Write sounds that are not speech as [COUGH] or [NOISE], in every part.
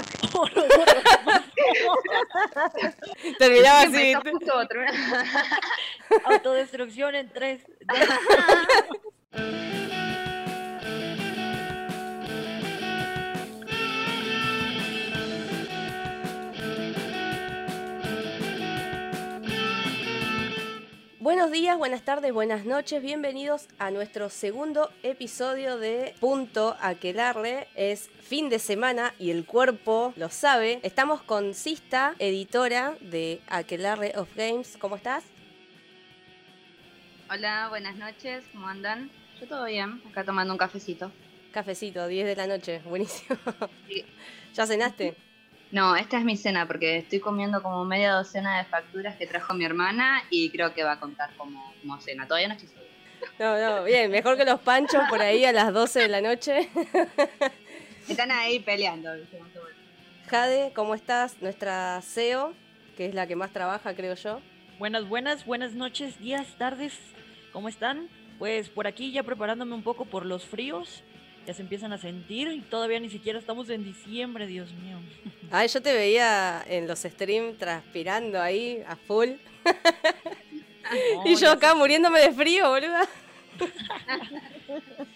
fuck. Terminaba así. [LAUGHS] Autodestrucción en tres. [LAUGHS] Buenos días, buenas tardes, buenas noches, bienvenidos a nuestro segundo episodio de Punto Aquelarre. Es fin de semana y el cuerpo lo sabe. Estamos con Sista, editora de Aquelarre of Games. ¿Cómo estás? Hola, buenas noches, ¿cómo andan? Yo todo bien, acá tomando un cafecito. Cafecito, 10 de la noche, [LAUGHS] buenísimo. Sí. ¿Ya cenaste? [LAUGHS] No, esta es mi cena porque estoy comiendo como media docena de facturas que trajo mi hermana y creo que va a contar como, como cena. Todavía no estoy segura. No, no, bien, mejor que los panchos por ahí a las 12 de la noche. [LAUGHS] Están ahí peleando. Jade, ¿cómo estás? Nuestra CEO, que es la que más trabaja, creo yo. Buenas, buenas, buenas noches, días, tardes. ¿Cómo están? Pues por aquí ya preparándome un poco por los fríos. Ya se empiezan a sentir y todavía ni siquiera estamos en diciembre, Dios mío. Ay, yo te veía en los streams transpirando ahí a full. No, [LAUGHS] y yo acá muriéndome de frío, boluda. [LAUGHS]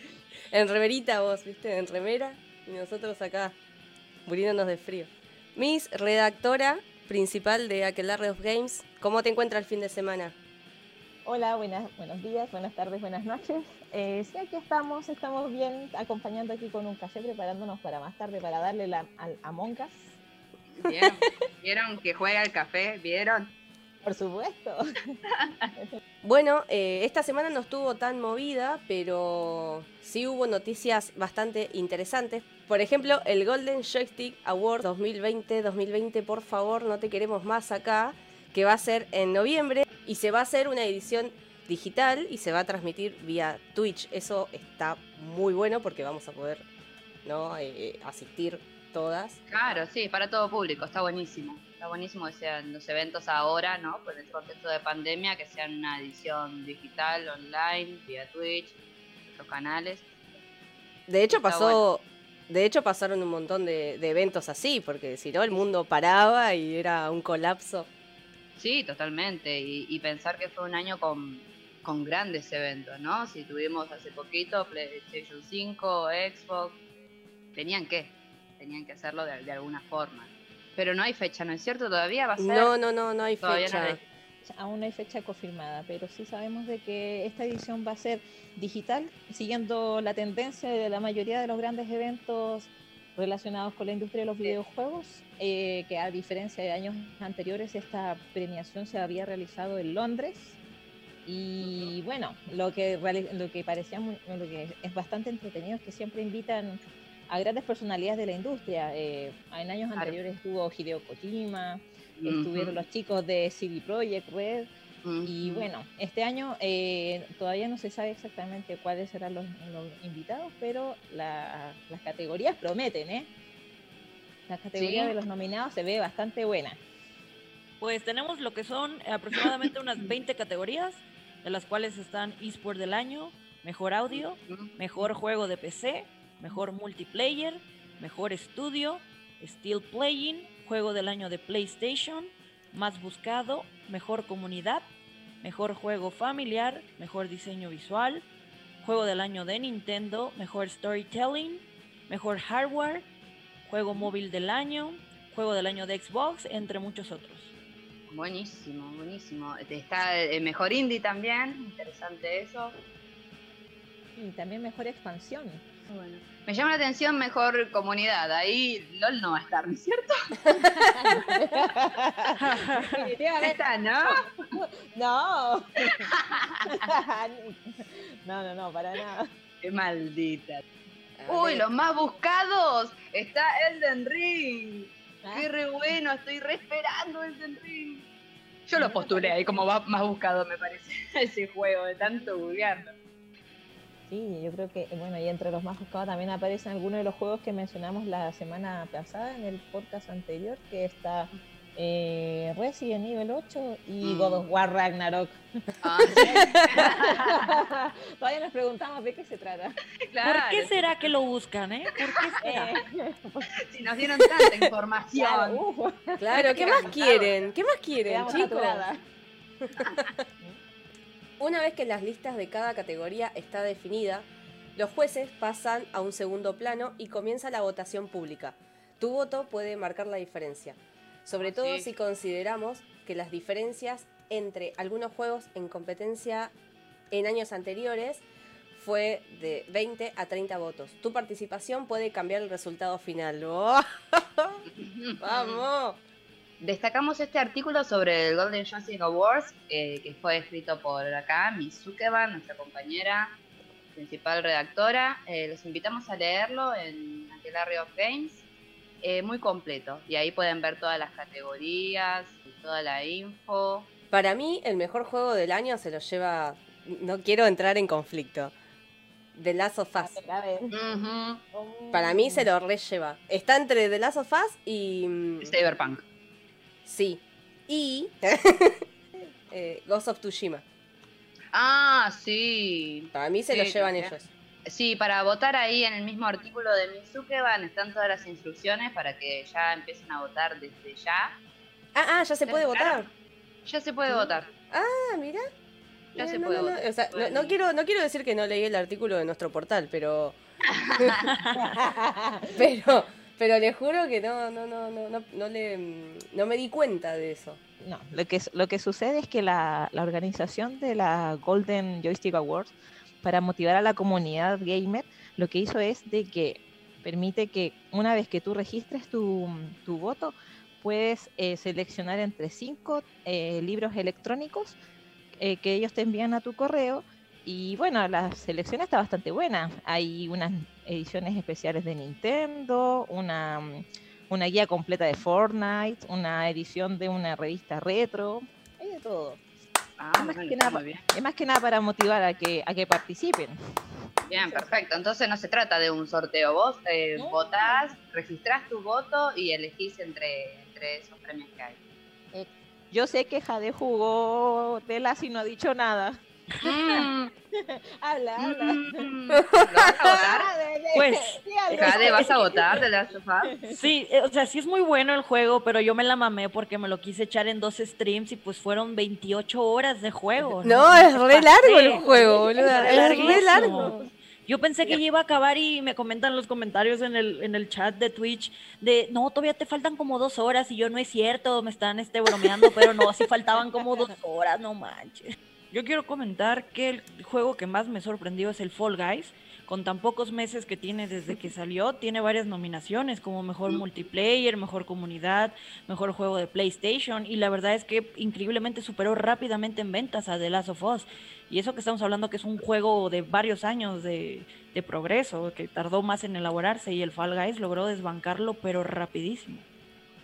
en remerita vos, viste, en remera. Y nosotros acá muriéndonos de frío. Miss, redactora principal de Aquelarre of Games, ¿cómo te encuentras el fin de semana? Hola, buenas, buenos días, buenas tardes, buenas noches. Eh, sí, aquí estamos, estamos bien acompañando aquí con un café, preparándonos para más tarde, para darle la, al Among Us, ¿Vieron? [LAUGHS] ¿Vieron que juega el café? ¿Vieron? por supuesto. [LAUGHS] Bueno, eh, esta semana no estuvo tan movida, pero sí hubo noticias bastante interesantes. Por ejemplo, el Golden Joystick Award 2020-2020, por favor, no te queremos más acá, que va a ser en noviembre y se va a hacer una edición digital y se va a transmitir vía Twitch. Eso está muy bueno porque vamos a poder ¿no? Eh, asistir todas. Claro, sí, para todo público, está buenísimo. Está buenísimo que sean los eventos ahora, ¿no? Por el contexto de pandemia, que sean una edición digital, online, vía Twitch, otros canales. De hecho, Está pasó. De hecho, pasaron un montón de, de eventos así, porque si no, el mundo paraba y era un colapso. Sí, totalmente. Y, y pensar que fue un año con, con grandes eventos, ¿no? Si tuvimos hace poquito PlayStation 5, Xbox, tenían que, tenían que hacerlo de, de alguna forma. Pero no hay fecha, ¿no es cierto? Todavía va a ser. No, no, no, no hay Todavía no fecha. hay. Aún no hay fecha confirmada, pero sí sabemos de que esta edición va a ser digital, siguiendo la tendencia de la mayoría de los grandes eventos relacionados con la industria de los videojuegos, eh, que a diferencia de años anteriores, esta premiación se había realizado en Londres. Y bueno, lo que, lo que parecía muy- lo que es bastante entretenido es que siempre invitan a grandes personalidades de la industria. Eh, en años anteriores estuvo Hideo Kojima, estuvieron los chicos de CD Projekt Red y bueno, este año eh, todavía no se sabe exactamente cuáles serán los, los invitados, pero la- las categorías prometen, ¿eh? La categoría Sí. de los nominados se ve bastante buena. Pues tenemos lo que son aproximadamente unas 20 categorías, de las cuales están eSport del año, mejor audio, mejor juego de PC, mejor multiplayer, mejor estudio, still playing, juego del año de PlayStation, más buscado, mejor comunidad, mejor juego familiar, mejor diseño visual, juego del año de Nintendo, mejor storytelling, mejor hardware, juego móvil del año, juego del año de Xbox, entre muchos otros. Buenísimo, buenísimo. Está el mejor indie también, interesante eso. Y también mejor expansión. Bueno. Me llama la atención mejor comunidad. Ahí LOL no va a estar, ¿no es cierto? [LAUGHS] Está, ¿no? no. [LAUGHS] no, no, no, para nada. Qué maldita. Uy, los más buscados. Está Elden Ring. Ah, Qué re bueno, estoy re esperando Elden Ring. Yo lo postulé ahí como va- más buscado, me parece, [LAUGHS] ese juego de tanto googlearlo. Sí, yo creo que, bueno, y entre los más buscados también aparecen algunos de los juegos que mencionamos la semana pasada en el podcast anterior, que está eh, Resident Evil 8 y God of War Ragnarok. Ah, [LAUGHS] Todavía nos preguntamos de qué se trata. claro. ¿Por qué será que lo buscan, eh? ¿Por qué [LAUGHS] será? Eh, Si nos dieron tanta información. claro, uf, Claro, ¿qué más quieren? ¿Qué más quieren, chicos? [LAUGHS] Una vez que las listas de cada categoría está definida, los jueces pasan a un segundo plano y comienza la votación pública. Tu voto puede marcar la diferencia, sobre todo sí. si consideramos que las diferencias entre algunos juegos en competencia en años anteriores fue de 20 a 30 votos. Tu participación puede cambiar el resultado final. [LAUGHS] ¡Oh! [LAUGHS] ¡Vamos! Destacamos este artículo sobre el Golden Joystick Awards, eh, que fue escrito por acá, Mizukeban, nuestra compañera principal redactora. Eh, los invitamos a leerlo en Aquelarre of Games. Eh, muy completo. Y ahí pueden ver todas las categorías, y toda la info. Para mí, el mejor juego del año se lo lleva. No quiero entrar en conflicto. The Last of Us. A ver, Ujú. Para mí se lo relleva. Está entre The Last of Us y. mm, Cyberpunk. Sí. Y. [LAUGHS] eh, Ghost of Tsushima. Ah, sí. Para mí se Sí, lo llevan ellos. Sí, para votar ahí en el mismo artículo de Mizukeban están todas las instrucciones para que ya empiecen a votar desde ya. Ah, ah, ya se puede votar. Ya se puede votar. Ah, mira. Ya Eh, se no, puede no, no, votar. o sea, no, quiero, no quiero decir que no leí el artículo de nuestro portal, pero. [LAUGHS] [LAUGHS] pero. Pero le juro que no, no, no, no, no, no le, no me di cuenta de eso. No, lo que, lo que sucede es que la, la organización de la Golden Joystick Awards, para motivar a la comunidad gamer, lo que hizo es de que permite que una vez que tú registres tu, tu voto, puedes eh, seleccionar entre cinco eh, libros electrónicos eh, que ellos te envían a tu correo. Y bueno, la selección está bastante buena. Hay unas ediciones especiales de Nintendo, una, una guía completa de Fortnite, una edición de una revista retro, hay de todo. Ah, Más bueno, que nada-. Es más que nada para motivar a que, a que participen. Bien, perfecto. Entonces no se trata de un sorteo. Vos eh, No. votás, registrás tu voto y elegís entre, entre esos premios que hay. Yo sé que Jade jugó Telas y no ha dicho nada. Mm, [LAUGHS] Habla, habla. mm. ¿Lo vas a votar? Pues, Jade, ¿vas a votar de Last of Us? Sí, eh, o sea, sí es muy bueno el juego, pero yo me la mamé porque me lo quise echar en dos streams y pues fueron 28 horas de juego. No, es re largo el juego, boluda. Es Es re larguísimo. largo. Yo pensé que ya iba a acabar y me comentan los comentarios en el, en el chat de Twitch de no, todavía te faltan como dos horas y yo no es cierto, me están este bromeando, pero no, sí faltaban como dos horas, no manches. Yo quiero comentar que el juego que más me sorprendió es el Fall Guys. Con tan pocos meses que tiene desde que salió, tiene varias nominaciones como mejor multiplayer, mejor comunidad, mejor juego de PlayStation y la verdad es que increíblemente superó rápidamente en ventas a The Last of Us. Y eso que estamos hablando que es un juego de varios años de, de progreso, que tardó más en elaborarse y el Fall Guys logró desbancarlo pero rapidísimo.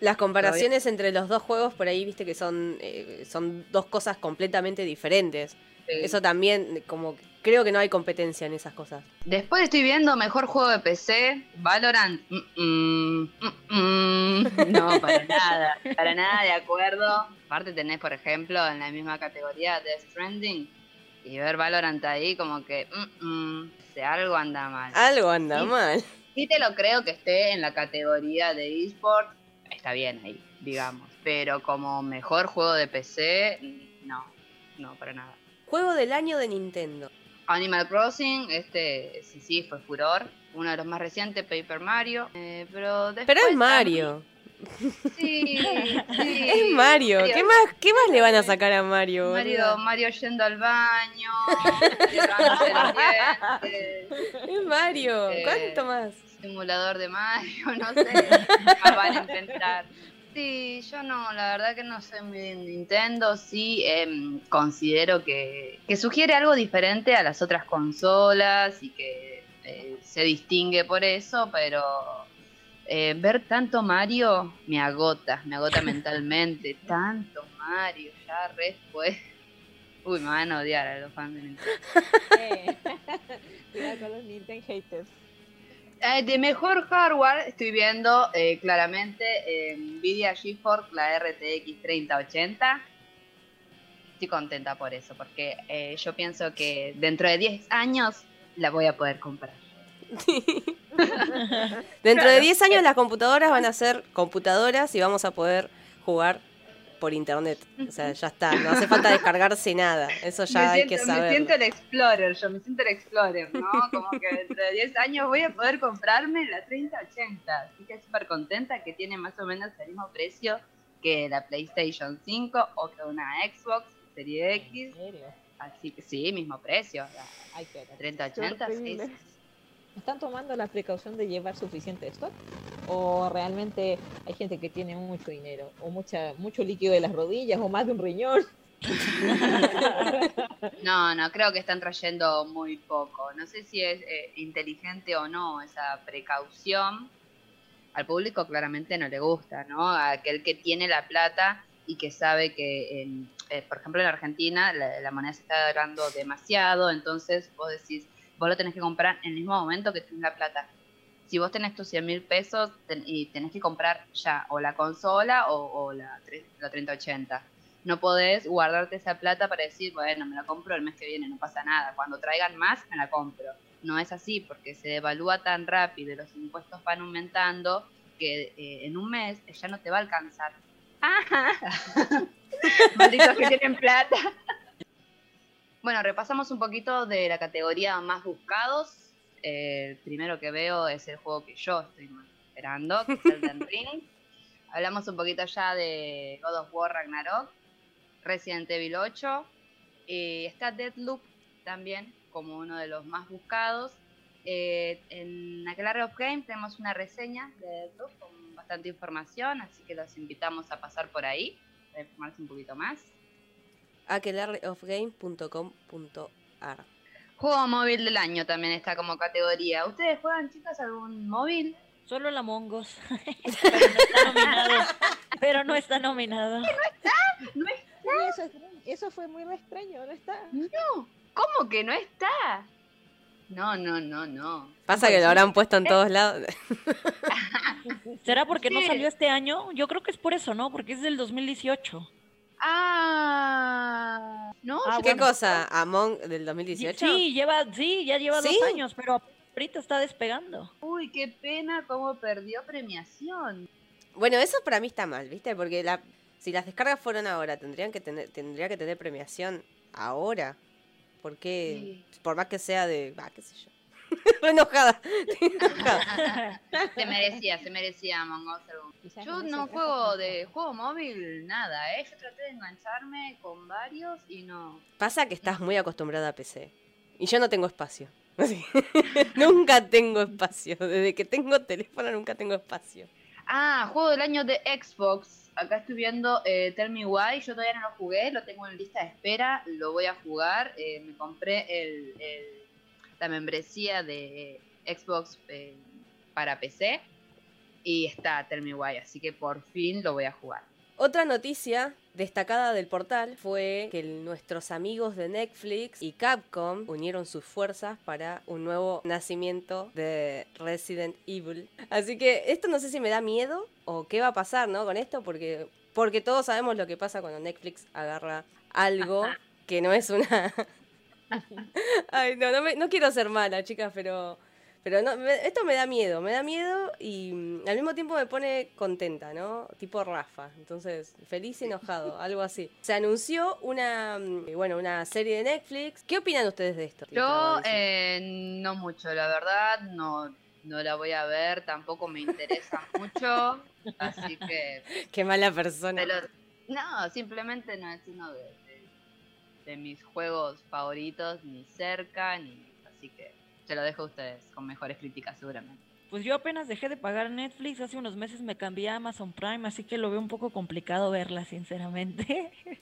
Las comparaciones entre los dos juegos por ahí, viste que son, eh, son dos cosas completamente diferentes. Sí. Eso también, como creo que no hay competencia en esas cosas. Después estoy viendo mejor juego de PC, Valorant. Mm, mm, mm, mm. [LAUGHS] No, para nada, para nada de acuerdo. Aparte tenés, por ejemplo, en la misma categoría Death Stranding y ver Valorant ahí como que mm, mm, se algo anda mal. Algo anda Sí. mal. Sí te lo creo que esté en la categoría de eSport, está bien ahí, digamos. Pero como mejor juego de PC, no, no, para nada. Juego del año de Nintendo. Animal Crossing, este sí, sí, fue furor. Uno de los más recientes, Paper Mario. eh, pero después Pero es también- Mario. Sí, [LAUGHS] sí. Es Mario. ¿Qué más, ¿Qué más le van a sacar a Mario? Mario? Mario yendo al baño, [LAUGHS] [LAUGHS] Es Mario. Eh, ¿Cuánto más? Simulador de Mario, no [LAUGHS] sé, van a inventar. Sí, yo no, la verdad que no soy muy de Nintendo, sí em, considero que, que sugiere algo diferente a las otras consolas y que eh, se distingue por eso, pero eh, ver tanto Mario me agota, me agota [LAUGHS] mentalmente, tanto Mario, ya res pues. Uy, me van a odiar a los fans de Nintendo. [LAUGHS] Eh, Cuidado con los Nintendo haters. Eh, de mejor hardware estoy viendo eh, claramente eh, Nvidia GeForce, la RTX 3080. Estoy contenta por eso, porque eh, yo pienso que dentro de 10 años la voy a poder comprar. [LAUGHS] Dentro de 10 años las computadoras van a ser computadoras y vamos a poder jugar por internet. O sea, ya está, no hace falta descargarse nada. Eso ya me hay siento, que saber. Me siento el Explorer, yo me siento el Explorer, ¿no? Como que dentro de 10 años voy a poder comprarme la 3080. Así que súper contenta que tiene más o menos el mismo precio que la PlayStation 5 o que una Xbox Serie X. ¿En serio? Así que sí, mismo precio. La, la 3080 Qué sí, horrible. sí, sí. ¿Están tomando la precaución de llevar suficiente stock? ¿O realmente hay gente que tiene mucho dinero? ¿O mucha, mucho líquido de las rodillas? ¿O más de un riñón? [LAUGHS] No, no, creo que están trayendo muy poco. No sé si es eh, inteligente o no esa precaución. Al público claramente no le gusta, ¿no? A aquel que tiene la plata y que sabe que, en- eh, por ejemplo, en Argentina la, la moneda se está dando demasiado, entonces vos decís, vos lo tenés que comprar en el mismo momento que tenés la plata. Si vos tenés tus 100 mil pesos ten- y tenés que comprar ya o la consola o, o la, la 3080 no podés guardarte esa plata para decir, bueno, me la compro el mes que viene, no pasa nada. Cuando traigan más, me la compro. No es así, porque se devalúa tan rápido y los impuestos van aumentando que eh, en un mes ya no te va a alcanzar. [LAUGHS] Malditos que tienen plata. Bueno, repasamos un poquito de la categoría más buscados. Eh, el primero que veo es el juego que yo estoy esperando, que es Elden [LAUGHS] Ring. Hablamos un poquito ya de God of War Ragnarok, Resident Evil 8. eh, está Deadloop también como uno de los más buscados. Eh, en Aquelarre of Game tenemos una reseña de Deadloop con bastante información, así que los invitamos a pasar por ahí para informarse un poquito más. aquelarreofgame.com.ar Juego móvil del año también está como categoría. ¿Ustedes juegan, chicas, algún móvil? Solo el Among Us. [LAUGHS] pero no está [LAUGHS] nominado. Pero no está nominado. No es- Sí, eso, es- eso fue muy extraño, ¿no está? no, ¿cómo que no está? No, no, no, no. Pasa que lo habrán puesto en todos lados. [LAUGHS] ¿Será porque no salió este año? Yo creo que es por eso, ¿no? Porque es del 2018. Ah, no, Ah, ¿Qué bueno. cosa? ¿Among del 2018? Sí, lleva, sí, ya lleva ¿Sí? dos años, pero ahorita está despegando. Uy, qué pena cómo perdió premiación. Bueno, eso para mí está mal, ¿viste? Porque la, si las descargas fueron ahora, tendrían que tener, tendría que tener premiación ahora. Porque, por más que sea de. Va, qué sé yo. [LAUGHS] Enojada. [LAUGHS] enojada. [LAUGHS] Se merecía, se merecía Among Us Yo no juego de juego móvil, nada, ¿eh? Yo traté de engancharme con varios y no. Pasa que estás muy acostumbrada a PC. Y yo no tengo espacio. Nunca tengo espacio. Desde que tengo teléfono nunca tengo espacio. Ah, juego del año de Xbox. Acá estoy viendo eh, Tell Me Why. Yo todavía no lo jugué, lo tengo en lista de espera. Lo voy a jugar. Eh, me compré el, el- la membresía de Xbox eh, para PC. Y está Tell Me Why, así que por fin lo voy a jugar. Otra noticia destacada del portal fue que nuestros amigos de Netflix y Capcom unieron sus fuerzas para un nuevo nacimiento de Resident Evil. Así que esto no sé si me da miedo o qué va a pasar, ¿no? Con esto, porque, porque todos sabemos lo que pasa cuando Netflix agarra algo [LAUGHS] que no es una... Ay, no, no, me- no quiero ser mala, chicas, pero... Pero no, me- esto me da miedo, me da miedo y mm, al mismo tiempo me pone contenta, ¿no? Tipo Rafa. Entonces, feliz y enojado, [LAUGHS] algo así. Se anunció una, mm, bueno, una serie de Netflix. ¿Qué opinan ustedes de esto? Yo eh, no mucho, la verdad, no, no la voy a ver, tampoco me interesa [LAUGHS] mucho, así que Qué mala persona. no, simplemente no es uno de, de- mis juegos favoritos, ni cerca, ni así que se lo dejo a ustedes con mejores críticas seguramente. Pues yo apenas dejé de pagar Netflix, hace unos meses me cambié a Amazon Prime, así que lo veo un poco complicado verla, sinceramente. [LAUGHS]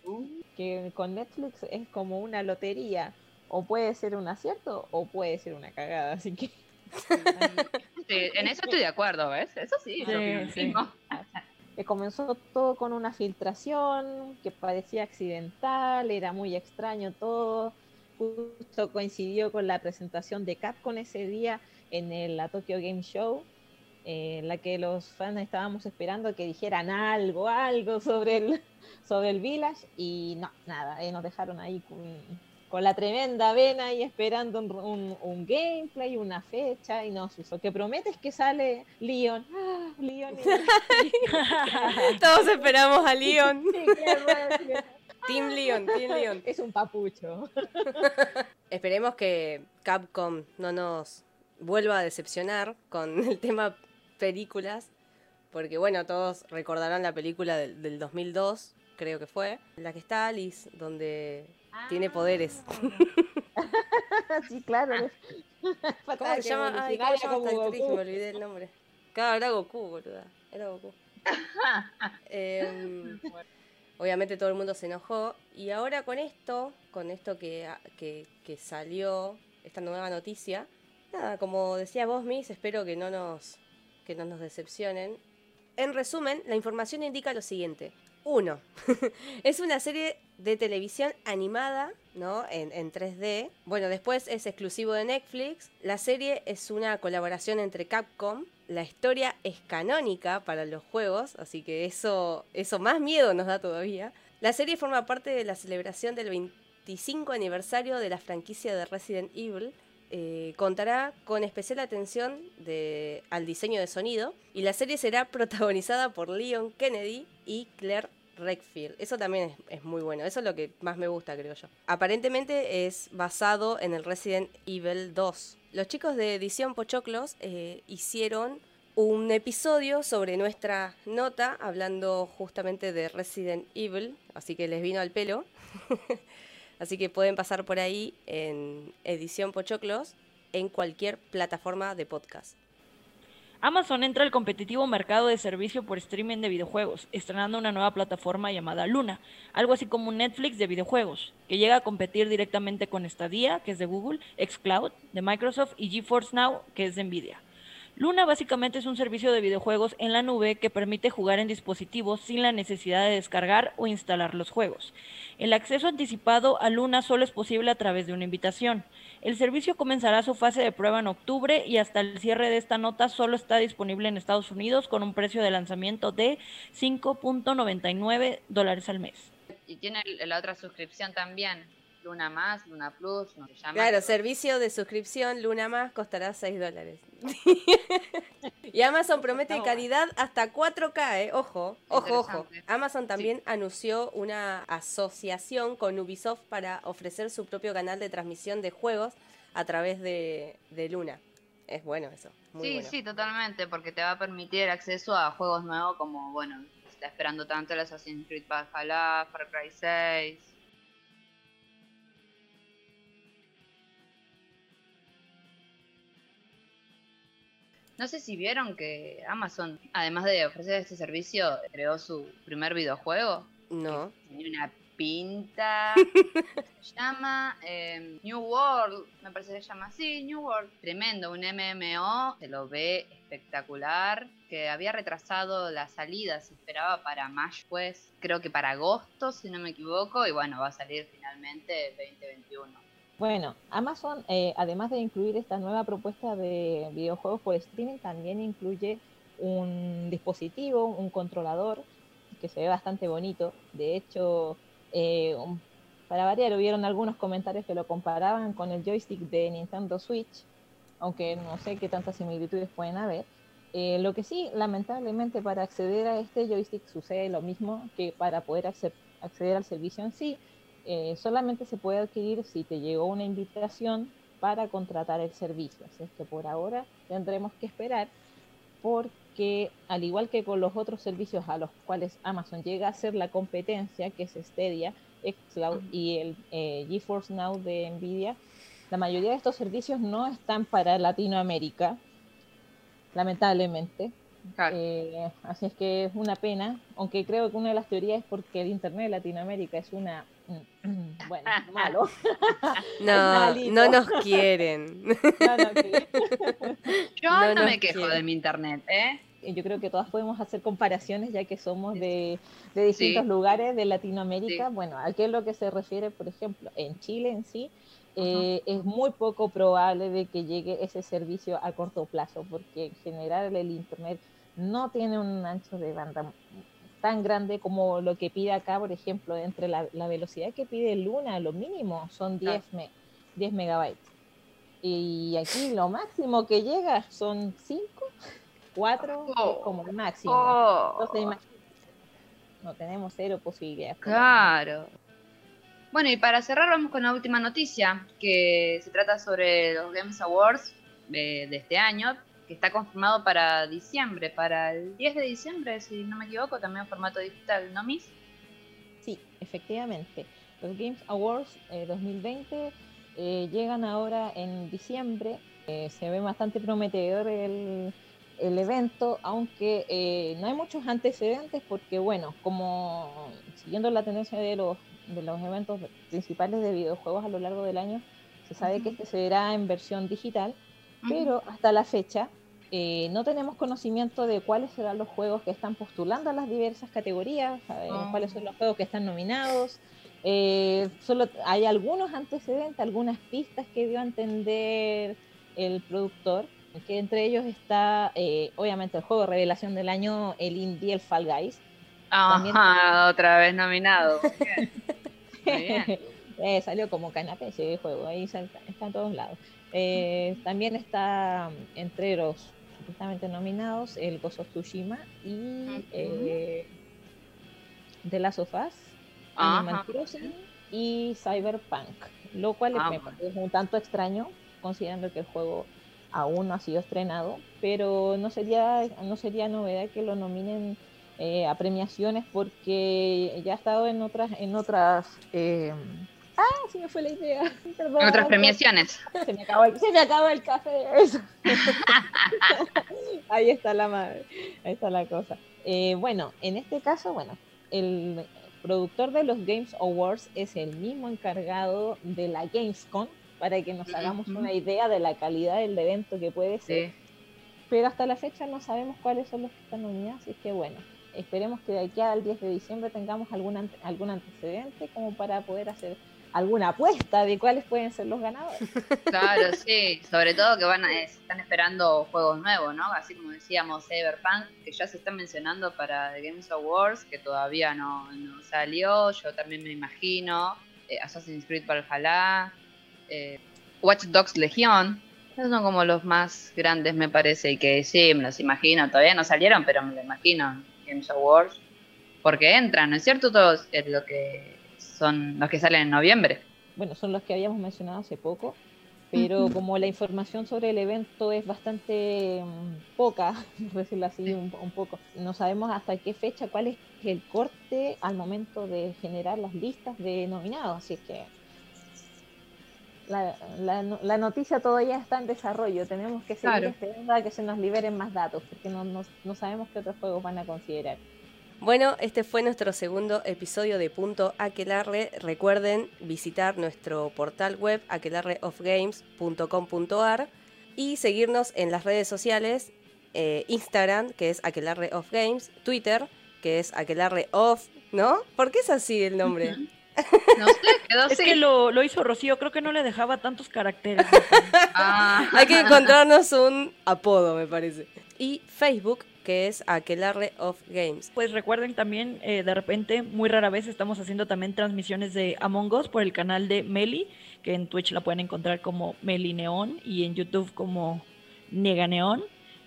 Que con Netflix es como una lotería. O puede ser un acierto o puede ser una cagada. Así que Sí, en eso estoy de acuerdo, ¿ves? Eso sí, yo Sí, lo sí. Comenzó todo con una filtración que parecía accidental, era muy extraño todo. Justo coincidió con la presentación de Capcom ese día en la Tokyo Game Show, en la que los fans estábamos esperando que dijeran algo, algo sobre el, [LAUGHS] sobre el Village y no, nada, nos dejaron ahí con, la tremenda vena y esperando un, un, gameplay, una fecha y no, lo que promete es que sale Leon. Ah, Leon [LAUGHS] Todos esperamos a Leon. Team Leon, Team Leon. Es un papucho. [LAUGHS] Esperemos que Capcom no nos vuelva a decepcionar con el tema películas, porque bueno, todos recordarán la película del, 2002, creo que fue, la que está Alice, donde tiene ah. poderes. [LAUGHS] sí, claro. [LAUGHS] ¿Cómo se llama? Ay, ¿cómo se llama esta actriz? Me olvidé el nombre. Claro, era Goku, boluda. Era Goku. [LAUGHS] eh, obviamente todo el mundo se enojó. Y ahora con esto, con esto que, que, que salió, esta nueva noticia, nada, como decía vos, Miss, espero que no nos, que no nos decepcionen. En resumen, la información indica lo siguiente. Uno, es una serie de televisión animada, ¿no? En, en, 3D. Bueno, después es exclusivo de Netflix. La serie es una colaboración entre Capcom la historia es canónica para los juegos, así que eso, eso más miedo nos da todavía. La serie forma parte de la celebración del 25 aniversario de la franquicia de Resident Evil. Eh, contará con especial atención de, al diseño de sonido y la serie será protagonizada por Leon Kennedy y Claire Redfield. Eso también es, muy bueno. Eso es lo que más me gusta, creo yo. Aparentemente es basado en el Resident Evil 2. Los chicos de Edición Pochoclos eh, hicieron un episodio sobre nuestra nota, hablando justamente de Resident Evil, así que les vino al pelo. [LAUGHS] así que pueden pasar por ahí en Edición Pochoclos en cualquier plataforma de podcast. Amazon entra al competitivo mercado de servicio por streaming de videojuegos, estrenando una nueva plataforma llamada Luna, algo así como un Netflix de videojuegos, que llega a competir directamente con Stadia, que es de Google, Xcloud, de Microsoft, y GeForce Now, que es de Nvidia. Luna básicamente es un servicio de videojuegos en la nube que permite jugar en dispositivos sin la necesidad de descargar o instalar los juegos. El acceso anticipado a Luna solo es posible a través de una invitación. El servicio comenzará su fase de prueba en octubre y hasta el cierre de esta nota solo está disponible en Estados Unidos con un precio de lanzamiento de 5.99 dólares al mes. Y tiene la otra suscripción también, Luna Más, Luna Plus, no se llama. Claro, servicio de suscripción Luna Más costará 6 dólares. [LAUGHS] y Amazon promete calidad hasta 4K, ¿eh? Ojo, ojo, ojo. Amazon también anunció una asociación con Ubisoft para ofrecer su propio canal de transmisión de juegos a través de, Luna. Es bueno eso. sí, sí, totalmente, porque te va a permitir acceso a juegos nuevos como, bueno, está esperando tanto el Assassin's Creed Valhalla, Far Cry 6. No sé si vieron que Amazon, además de ofrecer este servicio, creó su primer videojuego. No. Tiene una pinta. [LAUGHS] se llama em, New World, me parece que se llama así, New World. Tremendo, un MMO, se lo ve espectacular. Que había retrasado la salida, se esperaba para mayo, pues creo que para agosto, si no me equivoco, y bueno, va a salir finalmente 2021. Bueno, Amazon, eh, además de incluir esta nueva propuesta de videojuegos por streaming, también incluye un dispositivo, un controlador, que se ve bastante bonito. De hecho, eh, para variar, hubieron algunos comentarios que lo comparaban con el joystick de Nintendo Switch, aunque no sé qué tantas similitudes pueden haber. Eh, lo que sí, lamentablemente, para acceder a este joystick sucede lo mismo que para poder acceder al servicio en sí eh, solamente se puede adquirir si te llegó una invitación para contratar el servicio. Así es que por ahora tendremos que esperar porque al igual que con los otros servicios a los cuales Amazon llega a ser la competencia, que es Stadia, Xcloud y el eh, GeForce Now de Nvidia, la mayoría de estos servicios no están para Latinoamérica, lamentablemente. Eh, así es que es una pena, aunque creo que una de las teorías es porque el Internet de Latinoamérica es una bueno, [LAUGHS] malo. [LAUGHS] No, [LAUGHS] no nos quieren. Yo no, me quejo de mi internet, ¿eh? yo creo que todas podemos hacer comparaciones ya que somos de, de distintos lugares de Latinoamérica. Bueno, ¿a qué es lo que se refiere, por ejemplo, en Chile en sí? Eh, es muy poco probable de que llegue ese servicio a corto plazo, porque en general el Internet no tiene un ancho de banda tan grande como lo que pide acá, por ejemplo, entre la, velocidad que pide Luna, lo mínimo son 10, 10 megabytes. Y aquí lo máximo que llega son 5, 4, como el máximo. Oh. no tenemos cero posibilidades. Claro. Bueno, y para cerrar vamos con la última noticia, que se trata sobre los Games Awards de, este año, que está confirmado para diciembre, para el 10 de diciembre, si no me equivoco, también en formato digital, ¿no, Miss? Sí, efectivamente. Los Games Awards 2020 eh, eh, llegan ahora en diciembre. Eh, se ve bastante prometedor el, el evento, aunque no hay muchos antecedentes porque, bueno, como siguiendo la tendencia de los de los eventos principales de videojuegos a lo largo del año, se sabe que este se verá en versión digital, pero hasta la fecha eh, no tenemos conocimiento de cuáles serán los juegos que están postulando a las diversas categorías, eh, ah. cuáles son los juegos que están nominados. Eh, solo hay algunos antecedentes, algunas pistas que dio a entender el productor, que entre ellos está obviamente el juego revelación del año, el indie, el Fall Guys. Ajá, otra vez nominado. [LAUGHS] eh, salió como canapé ese juego, ahí está, en todos lados. Eh, también está mm, entre los justamente nominados el Gozo Tsushima y eh, The Last of Us, Animal Crossing y Cyberpunk, lo cual es ah, un tanto extraño considerando que el juego aún no ha sido estrenado, pero no sería no sería novedad que lo nominen eh, a premiaciones porque ya ha estado en otras, en otras eh, Ah, se me fue la idea. [LAUGHS] en otras premiaciones. Se me acabó el, se me acabó el café. Eso. [LAUGHS] Ahí está la madre. Ahí está la cosa. Eh, bueno, en este caso, bueno, el productor de los Games Awards es el mismo encargado de la Gamescom, para que nos hagamos una idea de la calidad del evento que puede ser. Pero hasta la fecha no sabemos cuáles son los que están nominados, así que bueno, esperemos que de aquí al 10 de diciembre tengamos algún, algún antecedente como para poder hacer alguna apuesta de cuáles pueden ser los ganadores. [LAUGHS] Claro, sí, sobre todo que van a, están esperando juegos nuevos, ¿no? Así como decíamos, Cyberpunk, que ya se está mencionando para The Games Awards, que todavía no, salió, yo también me imagino, eh, Assassin's Creed Valhalla, eh, Watch Dogs Legion, esos son como los más grandes me parece, y que sí, me los imagino, todavía no salieron, pero me lo imagino, Games Awards, porque entran, ¿no es cierto? Todos es lo que son los que salen en noviembre. Bueno, son los que habíamos mencionado hace poco, pero como la información sobre el evento es bastante mm, poca, [LAUGHS] por decirlo así, un, poco, no sabemos hasta qué fecha, cuál es el corte al momento de generar las listas de nominados, así que la, la, noticia todavía está en desarrollo. Tenemos que seguir esperando a que se nos liberen más datos, porque no, no, sabemos qué otros juegos van a considerar. Bueno, este fue nuestro segundo episodio de Punto Aquelarre. Recuerden visitar nuestro portal web aquelarreofgames.com.ar y seguirnos en las redes sociales, eh, Instagram, que es Aquelarre Games, Twitter, que es Aquelarre of, ¿no? ¿Por qué es así el nombre? No sé, quedó Es que lo, lo, hizo Rocío, creo que no le dejaba tantos caracteres. Ah. Hay que encontrarnos un apodo, me parece. Y Facebook, que es Aquelarre of Games. Pues recuerden también, eh, de repente, muy rara vez estamos haciendo también transmisiones de Among Us por el canal de Meli, que en Twitch la pueden encontrar como Meli Neon y en YouTube como Nega Neon.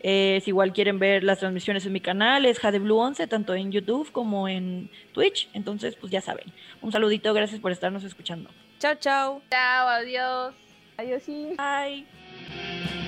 Eh, si igual quieren ver las transmisiones en mi canal, es JadeBlue11, tanto en YouTube como en Twitch. Entonces, pues ya saben. Un saludito, gracias por estarnos escuchando. Chao, chao. Chao, adiós. Adiós, sí. Bye.